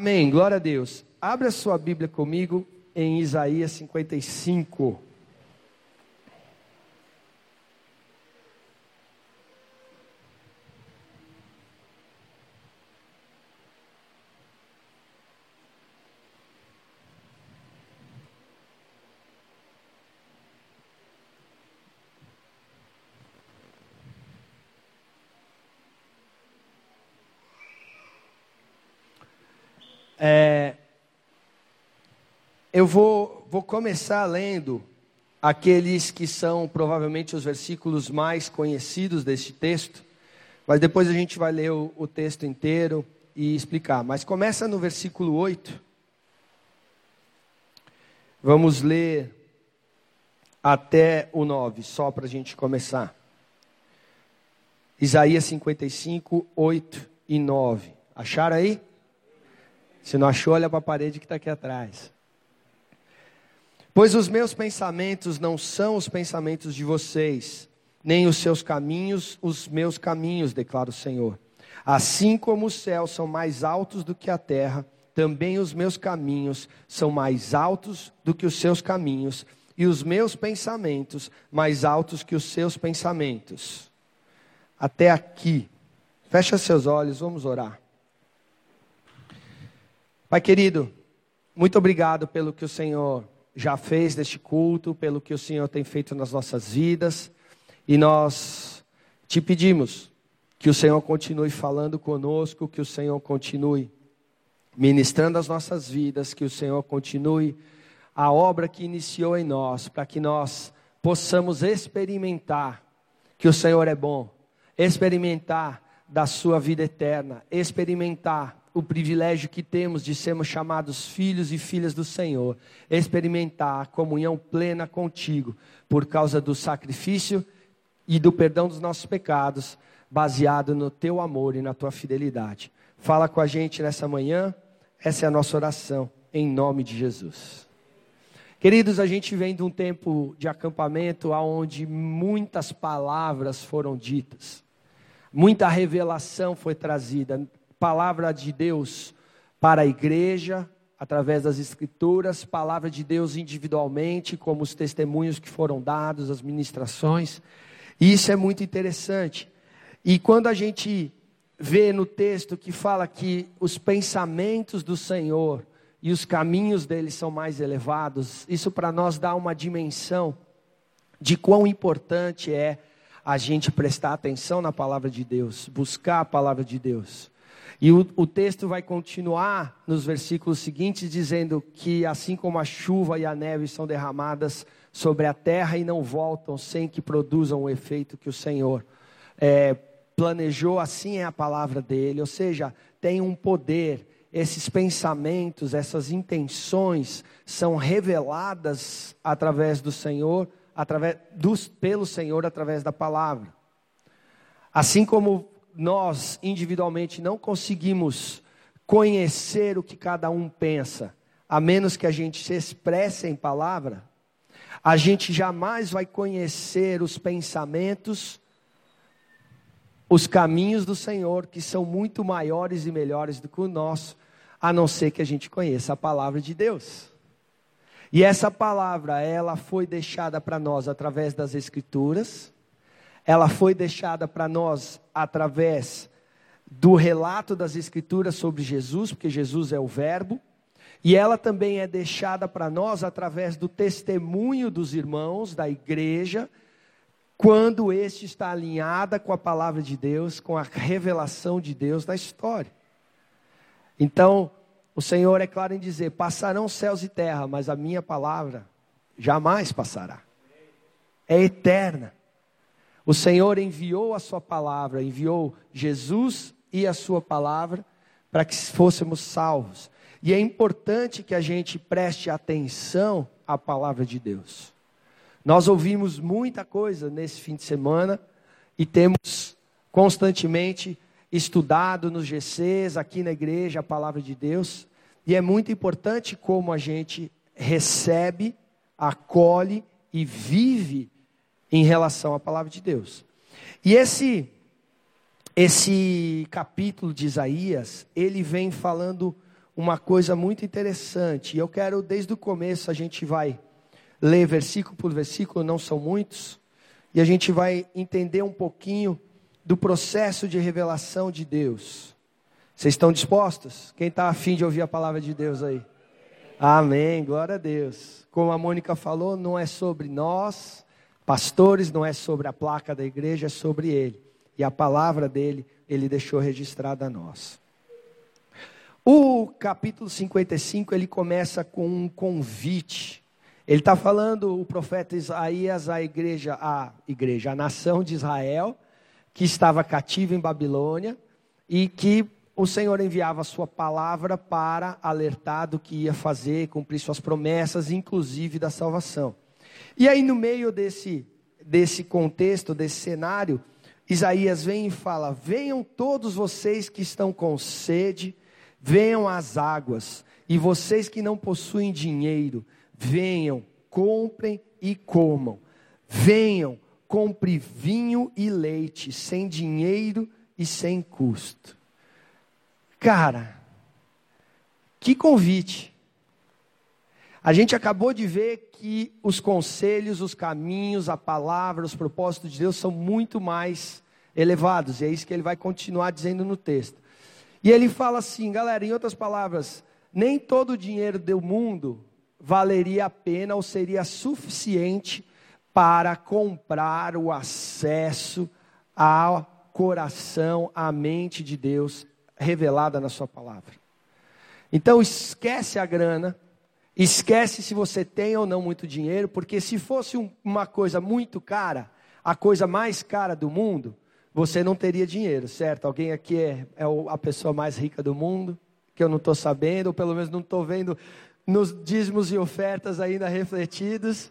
Amém. Glória a Deus. Abra sua Bíblia comigo em Isaías 55. É, eu vou, vou começar lendo aqueles que são provavelmente os versículos mais conhecidos deste texto, mas depois a gente vai ler o, o texto inteiro e explicar. Mas começa no versículo 8. Vamos ler até o 9, só para a gente começar. Isaías 55, 8 e 9. Acharam aí? Se não achou, olha para a parede que está aqui atrás. Pois os meus pensamentos não são os pensamentos de vocês, nem os seus caminhos os meus caminhos, declara o Senhor. Assim como os céus são mais altos do que a terra, também os meus caminhos são mais altos do que os seus caminhos, e os meus pensamentos mais altos que os seus pensamentos. Até aqui. Fecha seus olhos, vamos orar. Pai querido, muito obrigado pelo que o Senhor já fez deste culto, pelo que o Senhor tem feito nas nossas vidas. E nós te pedimos que o Senhor continue falando conosco, que o Senhor continue ministrando as nossas vidas, que o Senhor continue a obra que iniciou em nós, para que nós possamos experimentar que o Senhor é bom, experimentar da sua vida eterna, experimentar o privilégio que temos de sermos chamados filhos e filhas do Senhor, experimentar a comunhão plena contigo, por causa do sacrifício e do perdão dos nossos pecados, baseado no teu amor e na tua fidelidade. Fala com a gente nessa manhã, essa é a nossa oração, em nome de Jesus. Queridos, a gente vem de um tempo de acampamento onde muitas palavras foram ditas, muita revelação foi trazida, palavra de Deus para a igreja, através das escrituras, palavra de Deus individualmente, como os testemunhos que foram dados, as ministrações. E isso é muito interessante. E quando a gente vê no texto que fala que os pensamentos do Senhor e os caminhos dele são mais elevados, isso para nós dá uma dimensão de quão importante é a gente prestar atenção na palavra de Deus, buscar a palavra de Deus. E o, o, texto vai continuar nos versículos seguintes, dizendo que assim como a chuva e a neve são derramadas sobre a terra e não voltam sem que produzam o efeito que o Senhor é, planejou, assim é a palavra dele. Ou seja, tem um poder, esses pensamentos, essas intenções são reveladas através do Senhor, através dos, pelo Senhor, através da palavra. Assim como nós individualmente não conseguimos conhecer o que cada um pensa, a menos que a gente se expresse em palavra, a gente jamais vai conhecer os pensamentos, os caminhos do Senhor, que são muito maiores e melhores do que o nosso, a não ser que a gente conheça a palavra de Deus. E essa palavra, ela foi deixada para nós através das Escrituras, ela foi deixada para nós através do relato das Escrituras sobre Jesus, porque Jesus é o Verbo, e ela também é deixada para nós através do testemunho dos irmãos da igreja, quando este está alinhada com a palavra de Deus, com a revelação de Deus na história. Então, o Senhor é claro em dizer: passarão céus e terra, mas a minha palavra jamais passará. É eterna. O Senhor enviou a sua palavra, enviou Jesus e a sua palavra para que fôssemos salvos. E é importante que a gente preste atenção à palavra de Deus. Nós ouvimos muita coisa nesse fim de semana e temos constantemente estudado nos GCs, aqui na igreja, a palavra de Deus. E é muito importante como a gente recebe, acolhe e vive em relação à palavra de Deus. E esse esse capítulo de Isaías, ele vem falando uma coisa muito interessante. Eu quero, desde o começo, a gente vai ler versículo por versículo, não são muitos, e a gente vai entender um pouquinho do processo de revelação de Deus. Vocês estão dispostos? Quem está afim de ouvir a palavra de Deus aí? Amém, glória a Deus. Como a Mônica falou, não é sobre nós, pastores, não é sobre a placa da igreja, é sobre Ele. E a palavra dele, Ele deixou registrada a nós. O capítulo 55, ele começa com um convite. Ele está falando, o profeta Isaías, à igreja, a igreja, a nação de Israel, que estava cativa em Babilônia, e que o Senhor enviava a sua palavra para alertar do que ia fazer, cumprir suas promessas, inclusive da salvação. E aí, no meio desse, desse contexto, desse cenário, Isaías vem e fala: Venham todos vocês que estão com sede, venham às águas, e vocês que não possuem dinheiro, venham, comprem e comam. Venham, compre vinho e leite, sem dinheiro e sem custo. Cara, que convite. A gente acabou de ver que os conselhos, os caminhos, a palavra, os propósitos de Deus são muito mais elevados, e é isso que ele vai continuar dizendo no texto. E ele fala assim, galera, em outras palavras, nem todo o dinheiro do mundo valeria a pena ou seria suficiente para comprar o acesso ao coração, à mente de Deus revelada na Sua palavra. Então esquece a grana, esquece se você tem ou não muito dinheiro, porque se fosse um, uma coisa muito cara, a coisa mais cara do mundo, você não teria dinheiro, certo? Alguém aqui é, é a pessoa mais rica do mundo, que eu não estou sabendo, ou pelo menos não estou vendo nos dízimos e ofertas ainda refletidos.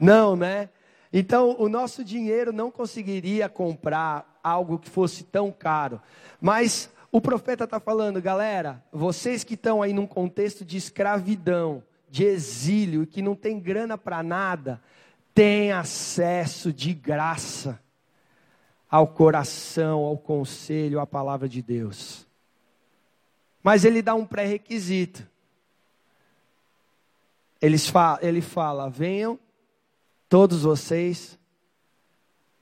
Não, né? Então, o nosso dinheiro não conseguiria comprar algo que fosse tão caro. Mas o profeta está falando, galera, vocês que estão aí num contexto de escravidão, de exílio, que não tem grana para nada, têm acesso de graça ao coração, ao conselho, à palavra de Deus. Mas ele dá um pré-requisito. Ele fala, ele fala: venham todos vocês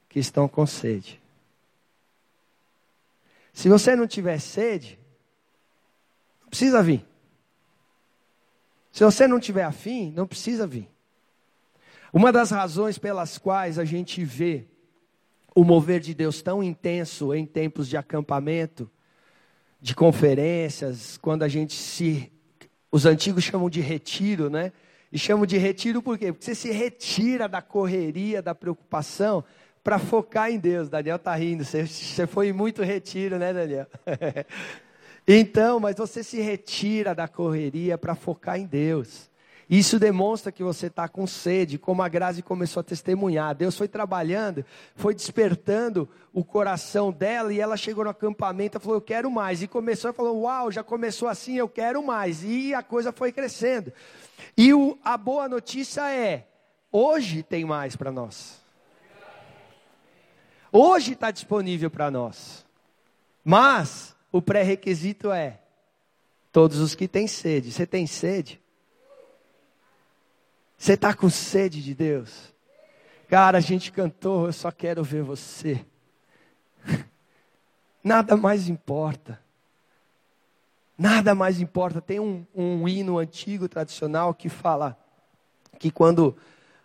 que estão com sede. Se você não tiver sede, não precisa vir. Se você não tiver afim, não precisa vir. Uma das razões pelas quais a gente vê o mover de Deus tão intenso em tempos de acampamento, de conferências, quando a gente se. Os antigos chamam de retiro, né? E chamam de retiro por quê? Porque você se retira da correria, da preocupação, para focar em Deus. Daniel está rindo, você, você foi muito retiro, né, Daniel? então, mas você se retira da correria para focar em Deus. Isso demonstra que você está com sede, como a Grazi começou a testemunhar. Deus foi trabalhando, foi despertando o coração dela e ela chegou no acampamento e falou: Eu quero mais. E começou e falou: Uau, já começou assim, eu quero mais. E a coisa foi crescendo. E o, a boa notícia é: hoje tem mais para nós. Hoje está disponível para nós. Mas o pré-requisito é: todos os que têm sede. Você tem sede? Você está com sede de Deus? Cara, a gente cantou, eu só quero ver você. Nada mais importa. Nada mais importa. Tem um, um hino antigo, tradicional, que fala que quando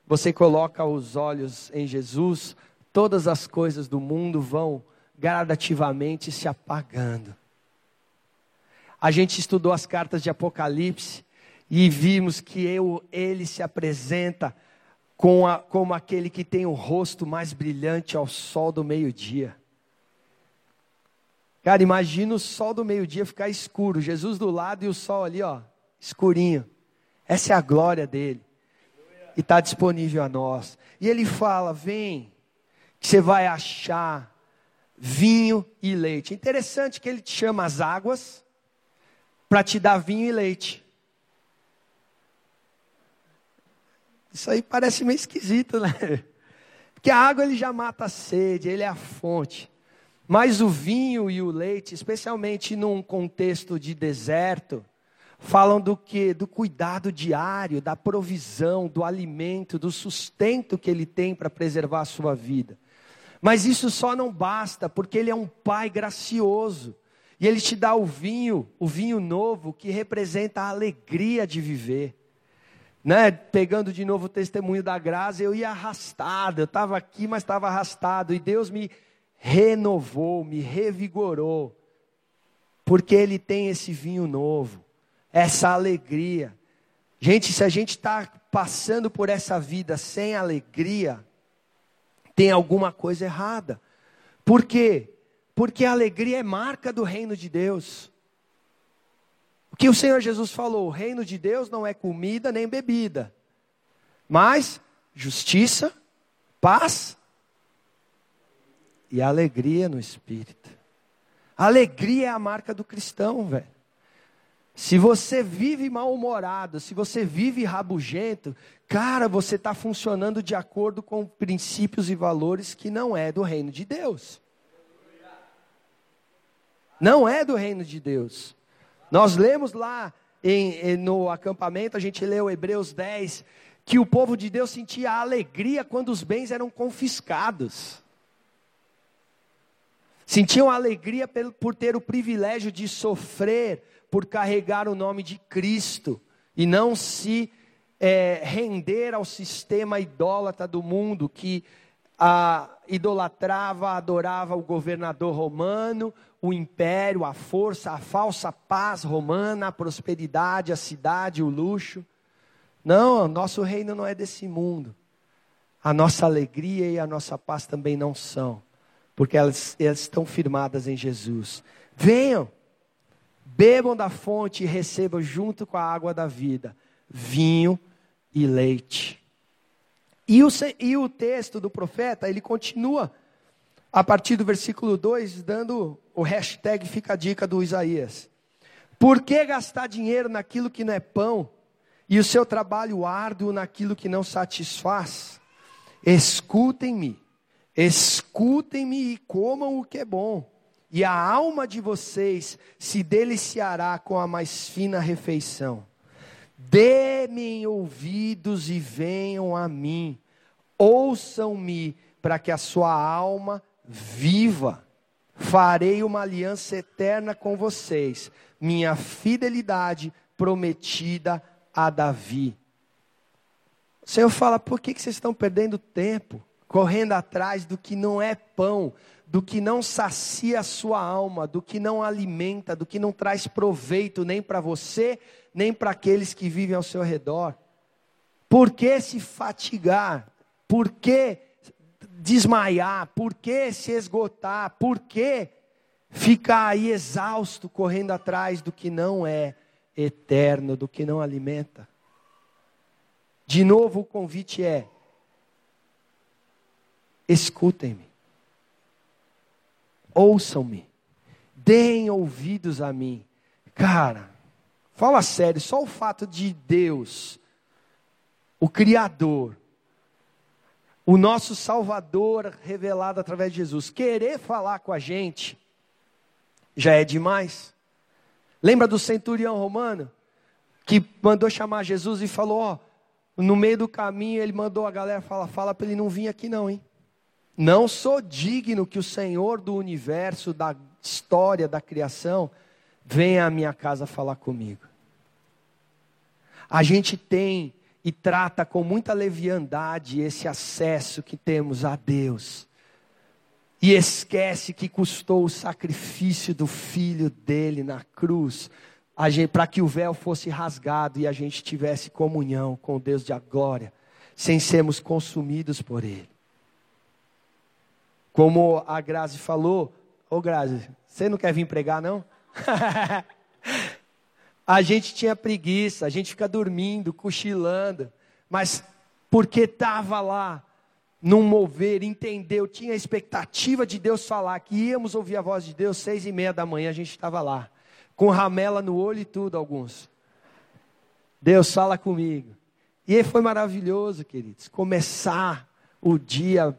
você coloca os olhos em Jesus, todas as coisas do mundo vão gradativamente se apagando. A gente estudou as cartas de Apocalipse e vimos que eu, ele se apresenta com a, como aquele que tem o rosto mais brilhante ao sol do meio-dia. Cara, imagina o sol do meio-dia ficar escuro, Jesus do lado e o sol ali, ó, escurinho. Essa é a glória dele. E está disponível a nós. E ele fala: vem, você vai achar vinho e leite. Interessante que ele te chama as águas para te dar vinho e leite. Isso aí parece meio esquisito, né? Porque a água ele já mata a sede, ele é a fonte. Mas o vinho e o leite, especialmente num contexto de deserto, falam do que? Do cuidado diário, da provisão, do alimento, do sustento que ele tem para preservar a sua vida. Mas isso só não basta, porque ele é um pai gracioso. E ele te dá o vinho, o vinho novo, que representa a alegria de viver. Né? Pegando de novo o testemunho da graça, eu ia arrastado, eu estava aqui, mas estava arrastado, e Deus me renovou, me revigorou, porque Ele tem esse vinho novo, essa alegria. Gente, se a gente está passando por essa vida sem alegria, tem alguma coisa errada. Por quê? Porque a alegria é marca do reino de Deus. O que o Senhor Jesus falou: o reino de Deus não é comida nem bebida, mas justiça, paz e alegria no espírito. Alegria é a marca do cristão, velho. Se você vive mal-humorado, se você vive rabugento, cara, você está funcionando de acordo com princípios e valores que não é do reino de Deus. Não é do reino de Deus. Nós lemos lá em, no acampamento, a gente leu Hebreus 10, que o povo de Deus sentia alegria quando os bens eram confiscados. Sentiam alegria por ter o privilégio de sofrer, por carregar o nome de Cristo e não se é, render ao sistema idólatra do mundo que a, idolatrava, adorava o governador romano, o império, a força, a falsa paz romana, a prosperidade, a cidade, o luxo. Não, nosso reino não é desse mundo. A nossa alegria e a nossa paz também não são porque elas, elas estão firmadas em Jesus. Venham, bebam da fonte e recebam junto com a água da vida vinho e leite. E o, e o texto do profeta, ele continua a partir do versículo 2, dando o hashtag fica a dica do Isaías. Por que gastar dinheiro naquilo que não é pão e o seu trabalho árduo naquilo que não satisfaz? Escutem-me Escutem-me e comam o que é bom, e a alma de vocês se deliciará com a mais fina refeição. Dê-me ouvidos e venham a mim, ouçam-me, para que a sua alma viva. Farei uma aliança eterna com vocês, minha fidelidade prometida a Davi. O Senhor fala: por que, que vocês estão perdendo tempo? correndo atrás do que não é pão, do que não sacia a sua alma, do que não alimenta, do que não traz proveito nem para você, nem para aqueles que vivem ao seu redor. Por que se fatigar? Por que desmaiar? Por que se esgotar? Por que ficar aí exausto correndo atrás do que não é eterno, do que não alimenta? De novo o convite é: escutem-me, ouçam-me, deem ouvidos a mim. Cara, fala sério, só o fato de Deus, o Criador, o nosso Salvador revelado através de Jesus, querer falar com a gente, já é demais. Lembra do centurião romano? Que mandou chamar Jesus e falou: Ó, no meio do caminho ele mandou a galera falar: Fala para ele não vir aqui, não, hein? Não sou digno que o Senhor do universo, da história, da criação, venha à minha casa falar comigo. A gente tem e trata com muita leviandade esse acesso que temos a Deus. E esquece que custou o sacrifício do filho dele na cruz, para que o véu fosse rasgado e a gente tivesse comunhão com Deus de glória, sem sermos consumidos por ele. Como a Grazi falou, ô Grazi, você não quer vir pregar não? a gente tinha preguiça, a gente fica dormindo, cochilando, mas porque estava lá, num mover, entendeu, tinha a expectativa de Deus falar, que íamos ouvir a voz de Deus, seis e meia da manhã a gente estava lá, com ramela no olho e tudo, alguns. Deus fala comigo. E foi maravilhoso, queridos, começar o dia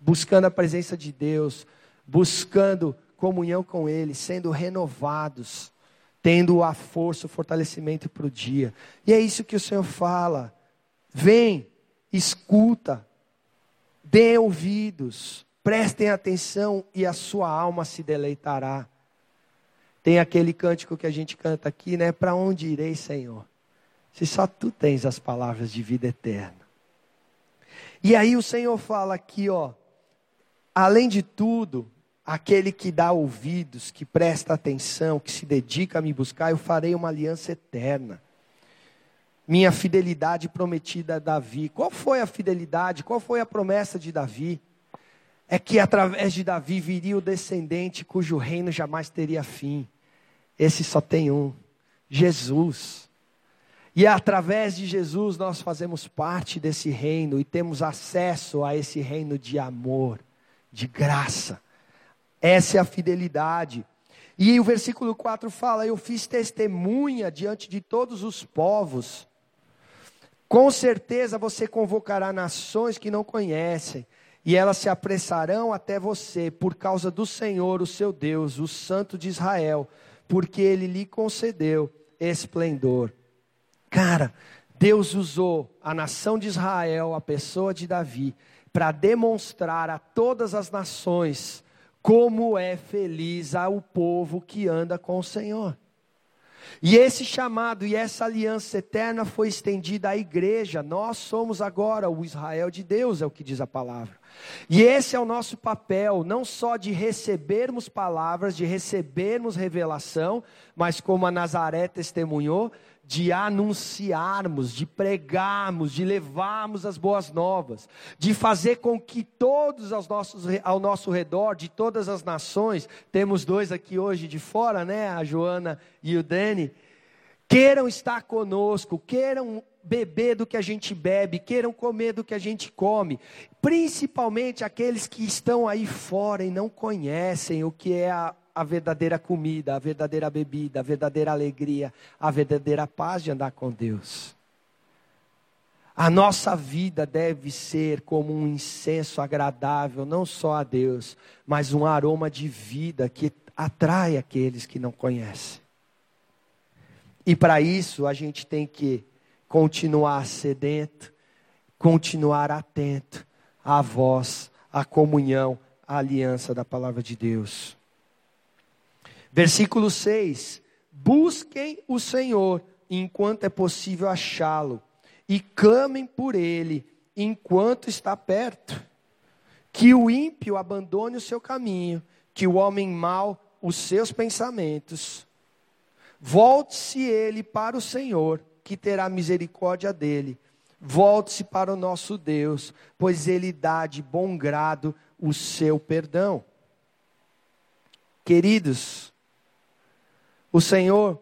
buscando a presença de Deus, buscando comunhão com Ele, sendo renovados, tendo a força, o fortalecimento para o dia. E é isso que o Senhor fala. Vem, escuta, dê ouvidos, prestem atenção e a sua alma se deleitará. Tem aquele cântico que a gente canta aqui, né? Para onde irei, Senhor? Se só tu tens as palavras de vida eterna. E aí o Senhor fala aqui, ó, além de tudo, aquele que dá ouvidos, que presta atenção, que se dedica a me buscar, eu farei uma aliança eterna. Minha fidelidade prometida a Davi. Qual foi a fidelidade? Qual foi a promessa de Davi? É que através de Davi viria o descendente cujo reino jamais teria fim. Esse só tem um: Jesus. E através de Jesus nós fazemos parte desse reino e temos acesso a esse reino de amor, de graça. Essa é a fidelidade. E o versículo 4 fala: Eu fiz testemunha diante de todos os povos. Com certeza você convocará nações que não conhecem, e elas se apressarão até você, por causa do Senhor, o seu Deus, o Santo de Israel, porque ele lhe concedeu esplendor. Cara, Deus usou a nação de Israel, a pessoa de Davi, para demonstrar a todas as nações como é feliz o povo que anda com o Senhor. E esse chamado e essa aliança eterna foi estendida à igreja. Nós somos agora o Israel de Deus, é o que diz a palavra. E esse é o nosso papel, não só de recebermos palavras, de recebermos revelação, mas como a Nazaré testemunhou, de anunciarmos, de pregarmos, de levarmos as boas novas, de fazer com que todos aos nossos, ao nosso redor, de todas as nações, temos dois aqui hoje de fora, né, a Joana e o Dani, queiram estar conosco, queiram beber do que a gente bebe, queiram comer do que a gente come, principalmente aqueles que estão aí fora e não conhecem o que é a, a verdadeira comida, a verdadeira bebida, a verdadeira alegria, a verdadeira paz de andar com Deus. A nossa vida deve ser como um incenso agradável, não só a Deus, mas um aroma de vida que atrai aqueles que não conhecem. E para isso a gente tem que continuar sedento, continuar atento à voz, à comunhão, à aliança da palavra de Deus. Versículo 6: Busquem o Senhor enquanto é possível achá-lo, e clamem por ele enquanto está perto. Que o ímpio abandone o seu caminho, que o homem mau os seus pensamentos. Volte-se ele para o Senhor, que terá misericórdia dele. Volte-se para o nosso Deus, pois ele dá de bom grado o seu perdão. Queridos, o Senhor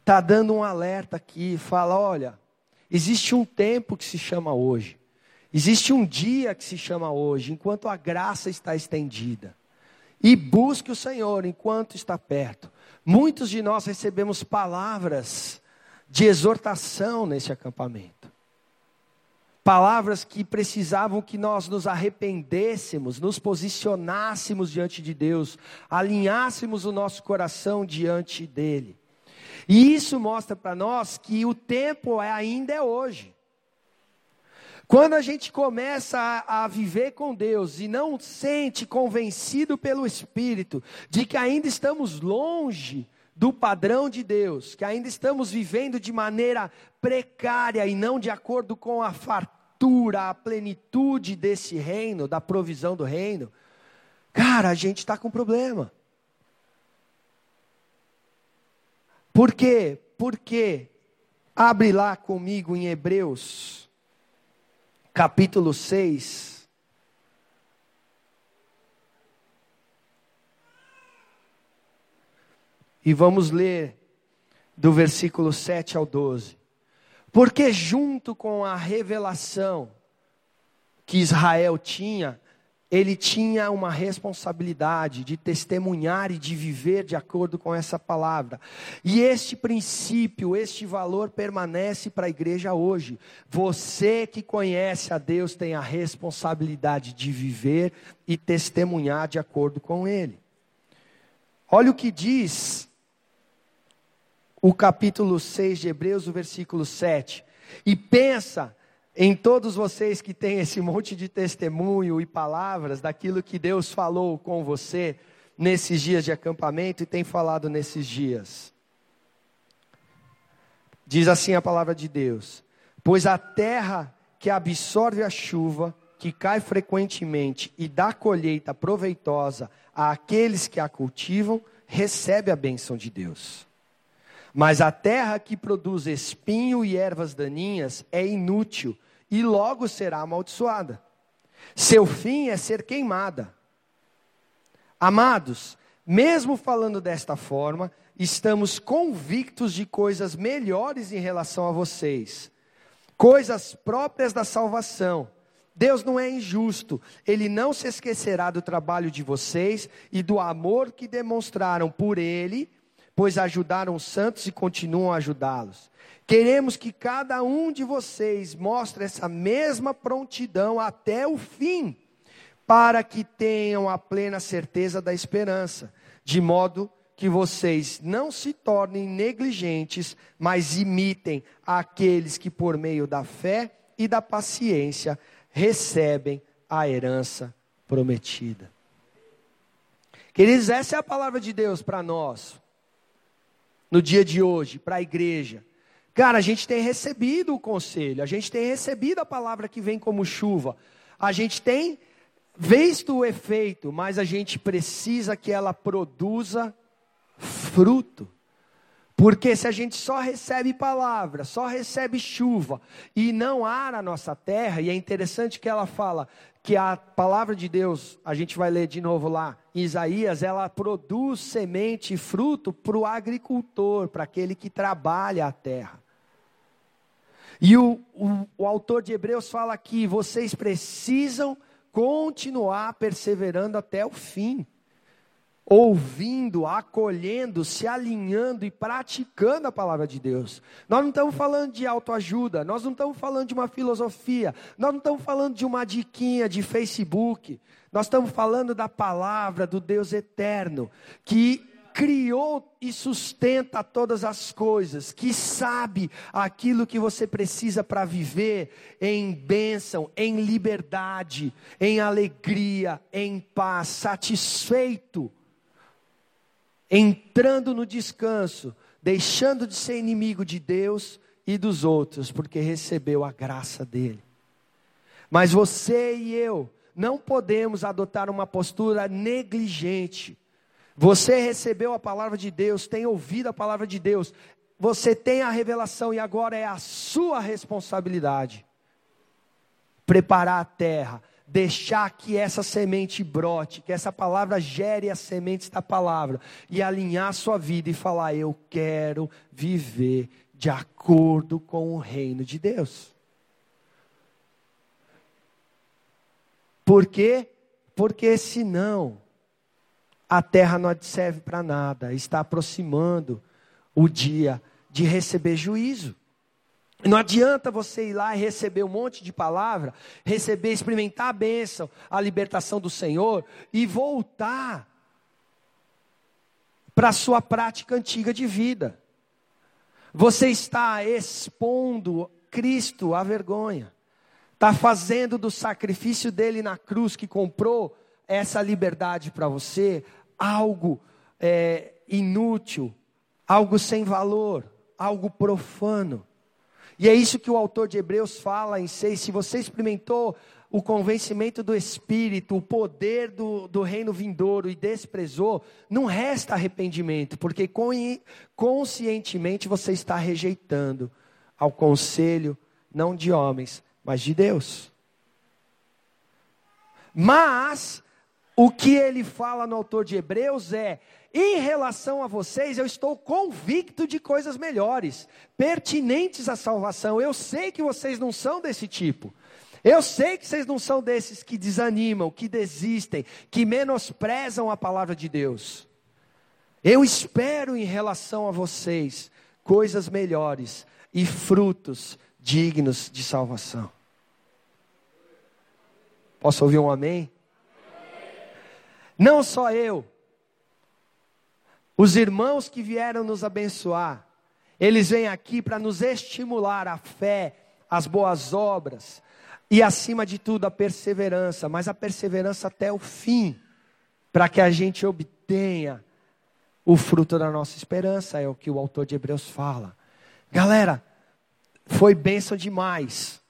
está dando um alerta aqui, fala: olha, existe um tempo que se chama hoje, existe um dia que se chama hoje, enquanto a graça está estendida. E busque o Senhor enquanto está perto. Muitos de nós recebemos palavras de exortação nesse acampamento palavras que precisavam que nós nos arrependêssemos, nos posicionássemos diante de Deus, alinhássemos o nosso coração diante dele. E isso mostra para nós que o tempo é, ainda é hoje. Quando a gente começa a, a, viver com Deus e não sente convencido pelo Espírito de que ainda estamos longe do padrão de Deus, que ainda estamos vivendo de maneira precária e não de acordo com a fartura, a plenitude desse reino, da provisão do reino, cara, a gente está com problema. Por quê? Porque, abre lá comigo em Hebreus, capítulo 6. E vamos ler do versículo 7 ao 12. Porque junto com a revelação que Israel tinha, ele tinha uma responsabilidade de testemunhar e de viver de acordo com essa palavra. E este princípio, este valor permanece para a igreja hoje. Você que conhece a Deus tem a responsabilidade de viver e testemunhar de acordo com Ele. Olha o que diz o capítulo 6 de Hebreus, o versículo 7. E pensa em todos vocês que têm esse monte de testemunho e palavras daquilo que Deus falou com você nesses dias de acampamento e tem falado nesses dias. Diz assim a palavra de Deus: Pois a terra que absorve a chuva, que cai frequentemente e dá colheita proveitosa àqueles que a cultivam, recebe a bênção de Deus. Mas a terra que produz espinho e ervas daninhas é inútil e logo será amaldiçoada. Seu fim é ser queimada. Amados, mesmo falando desta forma, estamos convictos de coisas melhores em relação a vocês, coisas próprias da salvação. Deus não é injusto, Ele não se esquecerá do trabalho de vocês e do amor que demonstraram por Ele, pois ajudaram os santos e continuam a ajudá-los. Queremos que cada um de vocês mostre essa mesma prontidão até o fim, para que tenham a plena certeza da esperança, de modo que vocês não se tornem negligentes, mas imitem aqueles que, por meio da fé e da paciência, recebem a herança prometida. Queridos, essa é a palavra de Deus para nós, no dia de hoje, para a igreja. Cara, a gente tem recebido o conselho, a gente tem recebido a palavra que vem como chuva, a gente tem visto o efeito, mas a gente precisa que ela produza fruto. Porque se a gente só recebe palavra, só recebe chuva e não ara a nossa terra, e é interessante que ela fala que a palavra de Deus, a gente vai ler de novo lá, em Isaías, ela produz semente e fruto para o agricultor, para aquele que trabalha a terra. E o, o, o autor de Hebreus fala que vocês precisam continuar perseverando até o fim ouvindo, acolhendo, se alinhando e praticando a palavra de Deus. Nós não estamos falando de autoajuda, nós não estamos falando de uma filosofia, nós não estamos falando de uma diquinha de Facebook, nós estamos falando da palavra do Deus eterno, que criou e sustenta todas as coisas, que sabe aquilo que você precisa para viver em bênção, em liberdade, em alegria, em paz, satisfeito, entrando no descanso, deixando de ser inimigo de Deus e dos outros, porque recebeu a graça dele. Mas você e eu não podemos adotar uma postura negligente você recebeu a palavra de Deus, tem ouvido a palavra de Deus, você tem a revelação e agora é a sua responsabilidade preparar a terra, deixar que essa semente brote, que essa palavra gere as sementes da palavra e alinhar a sua vida e falar: Eu quero viver de acordo com o reino de Deus. Por quê? Porque senão a terra não serve para nada, está aproximando o dia de receber juízo. Não adianta você ir lá e receber um monte de palavra, receber, experimentar a bênção, a libertação do Senhor e voltar para a sua prática antiga de vida. Você está expondo Cristo à vergonha, está fazendo do sacrifício dele na cruz que comprou essa liberdade para você, algo é, inútil, algo sem valor, algo profano. E é isso que o autor de Hebreus fala em 6. Se você experimentou o convencimento do Espírito, o poder do, do reino vindouro e desprezou, não resta arrependimento, porque conscientemente você está rejeitando ao conselho, não de homens, mas de Deus. Mas o que ele fala no autor de Hebreus é: em relação a vocês, eu estou convicto de coisas melhores, pertinentes à salvação. Eu sei que vocês não são desse tipo. Eu sei que vocês não são desses que desanimam, que desistem, que menosprezam a palavra de Deus. Eu espero em relação a vocês coisas melhores e frutos dignos de salvação. Posso ouvir um amém? Não só eu, os irmãos que vieram nos abençoar, eles vêm aqui para nos estimular a fé, as boas obras e, acima de tudo, a perseverança, mas a perseverança até o fim, para que a gente obtenha o fruto da nossa esperança, é o que o autor de Hebreus fala. Galera, foi bênção demais,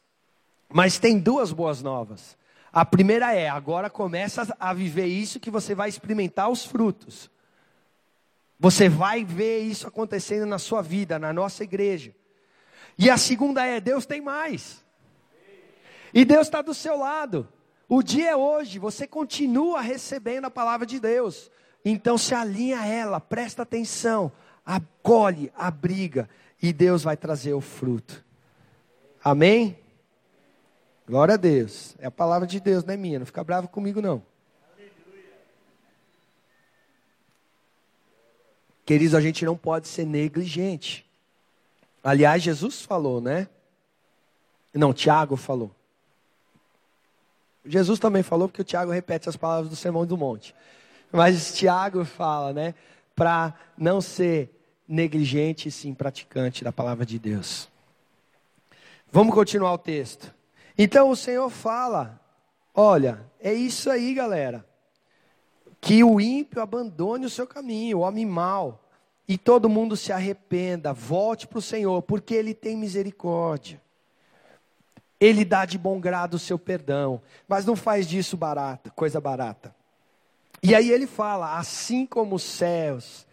mas tem duas boas novas. A primeira é: agora começa a viver isso que você vai experimentar os frutos. Você vai ver isso acontecendo na sua vida, na nossa igreja. E a segunda é: Deus tem mais. E Deus está do seu lado. O dia é hoje, você continua recebendo a palavra de Deus. Então se alinha a ela, presta atenção, acolhe, abriga, e Deus vai trazer o fruto. Amém? Glória a Deus. É a palavra de Deus, não é minha. Não fica bravo comigo, não. Queridos, a gente não pode ser negligente. Aliás, Jesus falou, né? Não, Tiago falou. Jesus também falou, porque o Tiago repete as palavras do Sermão do Monte. Mas Tiago fala, né? Para não ser negligente, sim praticante da palavra de Deus. Vamos continuar o texto. Então o Senhor fala: olha, é isso aí, galera. Que o ímpio abandone o seu caminho, o homem mau, e todo mundo se arrependa, volte para o Senhor, porque Ele tem misericórdia. Ele dá de bom grado o seu perdão, mas não faz disso barata, coisa barata. E aí ele fala: assim como os céus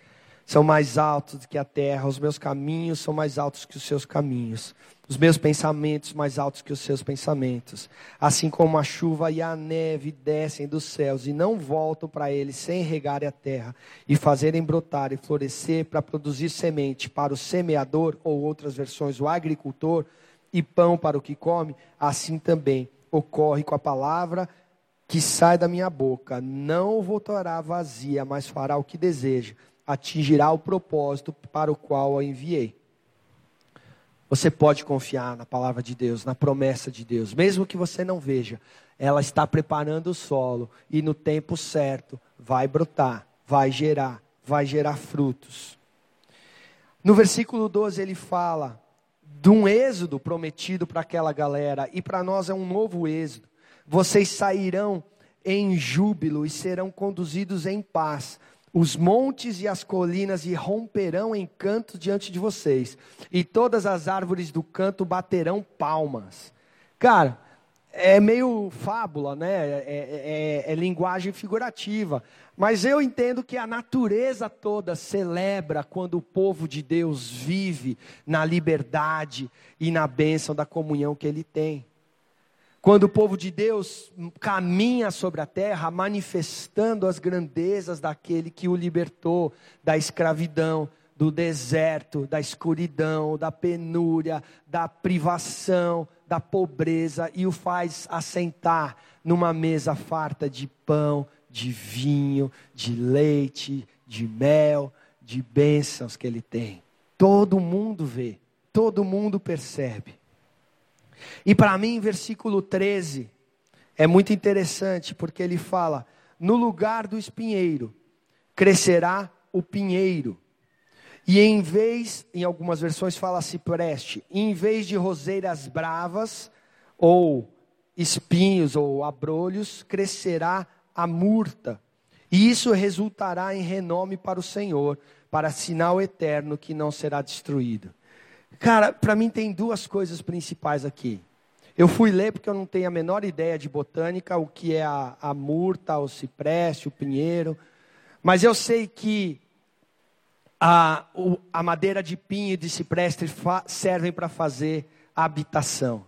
são mais altos do que a terra, os meus caminhos são mais altos que os seus caminhos, os meus pensamentos mais altos que os seus pensamentos. Assim como a chuva e a neve descem dos céus e não voltam para ele sem regarem a terra e fazerem brotar e florescer para produzir semente para o semeador, ou outras versões, o agricultor, e pão para o que come, assim também ocorre com a palavra que sai da minha boca. Não voltará vazia, mas fará o que deseja atingirá o propósito para o qual a enviei. Você pode confiar na palavra de Deus, na promessa de Deus, mesmo que você não veja, ela está preparando o solo e no tempo certo vai brotar, vai gerar, vai gerar frutos. No versículo 12 ele fala de um êxodo prometido para aquela galera e para nós é um novo êxodo. Vocês sairão em júbilo e serão conduzidos em paz os montes e as colinas romperão em canto diante de vocês, e todas as árvores do canto baterão palmas. Cara, é meio fábula, né? É, é, é, é, linguagem figurativa. Mas eu entendo que a natureza toda celebra quando o povo de Deus vive na liberdade e na bênção da comunhão que ele tem. Quando o povo de Deus caminha sobre a terra, manifestando as grandezas daquele que o libertou da escravidão, do deserto, da escuridão, da penúria, da privação, da pobreza e o faz assentar numa mesa farta de pão, de vinho, de leite, de mel, de bênçãos que ele tem. Todo mundo vê, todo mundo percebe. E para mim, versículo 13 é muito interessante, porque ele fala: no lugar do espinheiro crescerá o pinheiro. E em vez, em algumas versões fala cipreste, em vez de roseiras bravas ou espinhos ou abrolhos, crescerá a murta. E isso resultará em renome para o Senhor, para sinal eterno que não será destruído. Cara, para mim tem duas coisas principais aqui. Eu fui ler porque eu não tenho a menor ideia de botânica, o que é a, a murta, o cipreste, o pinheiro. Mas eu sei que a, o, a madeira de pinho e de cipreste servem para fazer habitação.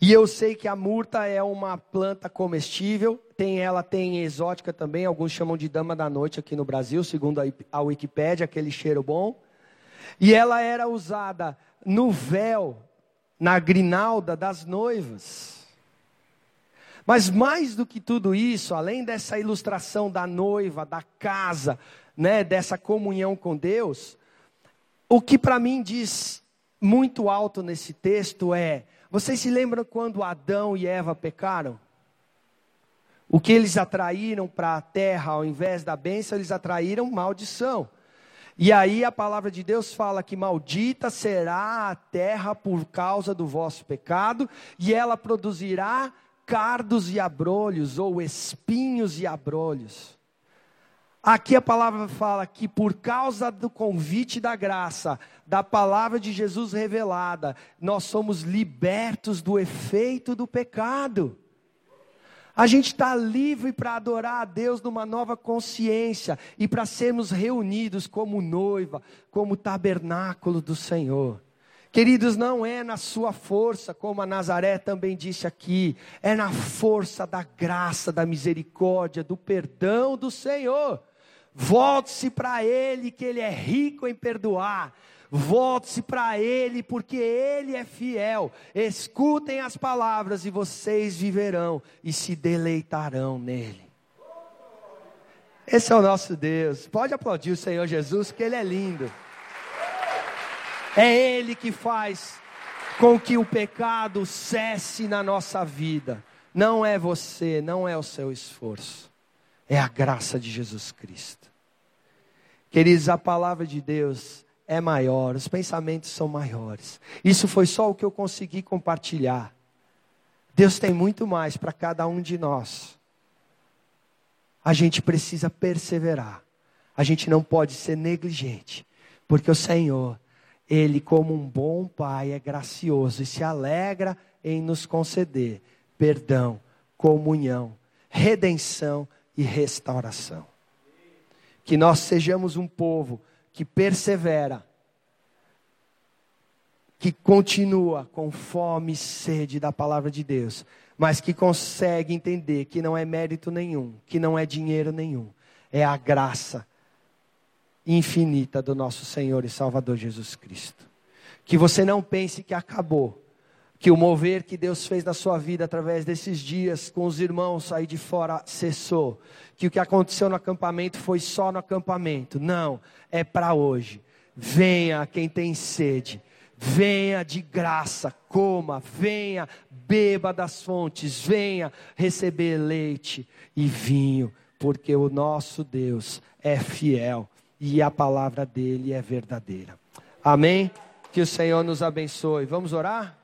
E eu sei que a murta é uma planta comestível, tem ela tem exótica também, alguns chamam de dama da noite aqui no Brasil, segundo a, a Wikipédia, aquele cheiro bom. E ela era usada no véu na grinalda das noivas. Mas mais do que tudo isso, além dessa ilustração da noiva, da casa, né, dessa comunhão com Deus, o que para mim diz muito alto nesse texto é: vocês se lembram quando Adão e Eva pecaram? O que eles atraíram para a terra, ao invés da bênção, eles atraíram maldição. E aí a palavra de Deus fala que maldita será a terra por causa do vosso pecado, e ela produzirá cardos e abrolhos, ou espinhos e abrolhos. Aqui a palavra fala que por causa do convite da graça, da palavra de Jesus revelada, nós somos libertos do efeito do pecado. A gente está livre para adorar a Deus numa nova consciência e para sermos reunidos como noiva, como tabernáculo do Senhor. Queridos, não é na sua força, como a Nazaré também disse aqui, é na força da graça, da misericórdia, do perdão do Senhor. Volte-se para Ele, que Ele é rico em perdoar. Volte-se para Ele, porque Ele é fiel. Escutem as palavras e vocês viverão e se deleitarão nele. Esse é o nosso Deus. Pode aplaudir o Senhor Jesus, que Ele é lindo. É Ele que faz com que o pecado cesse na nossa vida. Não é você, não é o seu esforço. É a graça de Jesus Cristo. Queridos, a palavra de Deus é maior, os pensamentos são maiores. Isso foi só o que eu consegui compartilhar. Deus tem muito mais para cada um de nós. A gente precisa perseverar. A gente não pode ser negligente, porque o Senhor, ele como um bom pai é gracioso e se alegra em nos conceder perdão, comunhão, redenção e restauração. Que nós sejamos um povo que persevera, que continua com fome e sede da palavra de Deus, mas que consegue entender que não é mérito nenhum, que não é dinheiro nenhum, é a graça infinita do nosso Senhor e Salvador Jesus Cristo. Que você não pense que acabou, que o mover que Deus fez na sua vida através desses dias com os irmãos aí de fora cessou, que o que aconteceu no acampamento foi só no acampamento. Não, é para hoje. Venha quem tem sede, venha de graça, coma, venha, beba das fontes, venha receber leite e vinho, porque o nosso Deus é fiel e a palavra dele é verdadeira. Amém? Que o Senhor nos abençoe. Vamos orar?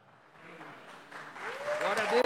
Glória a Deus.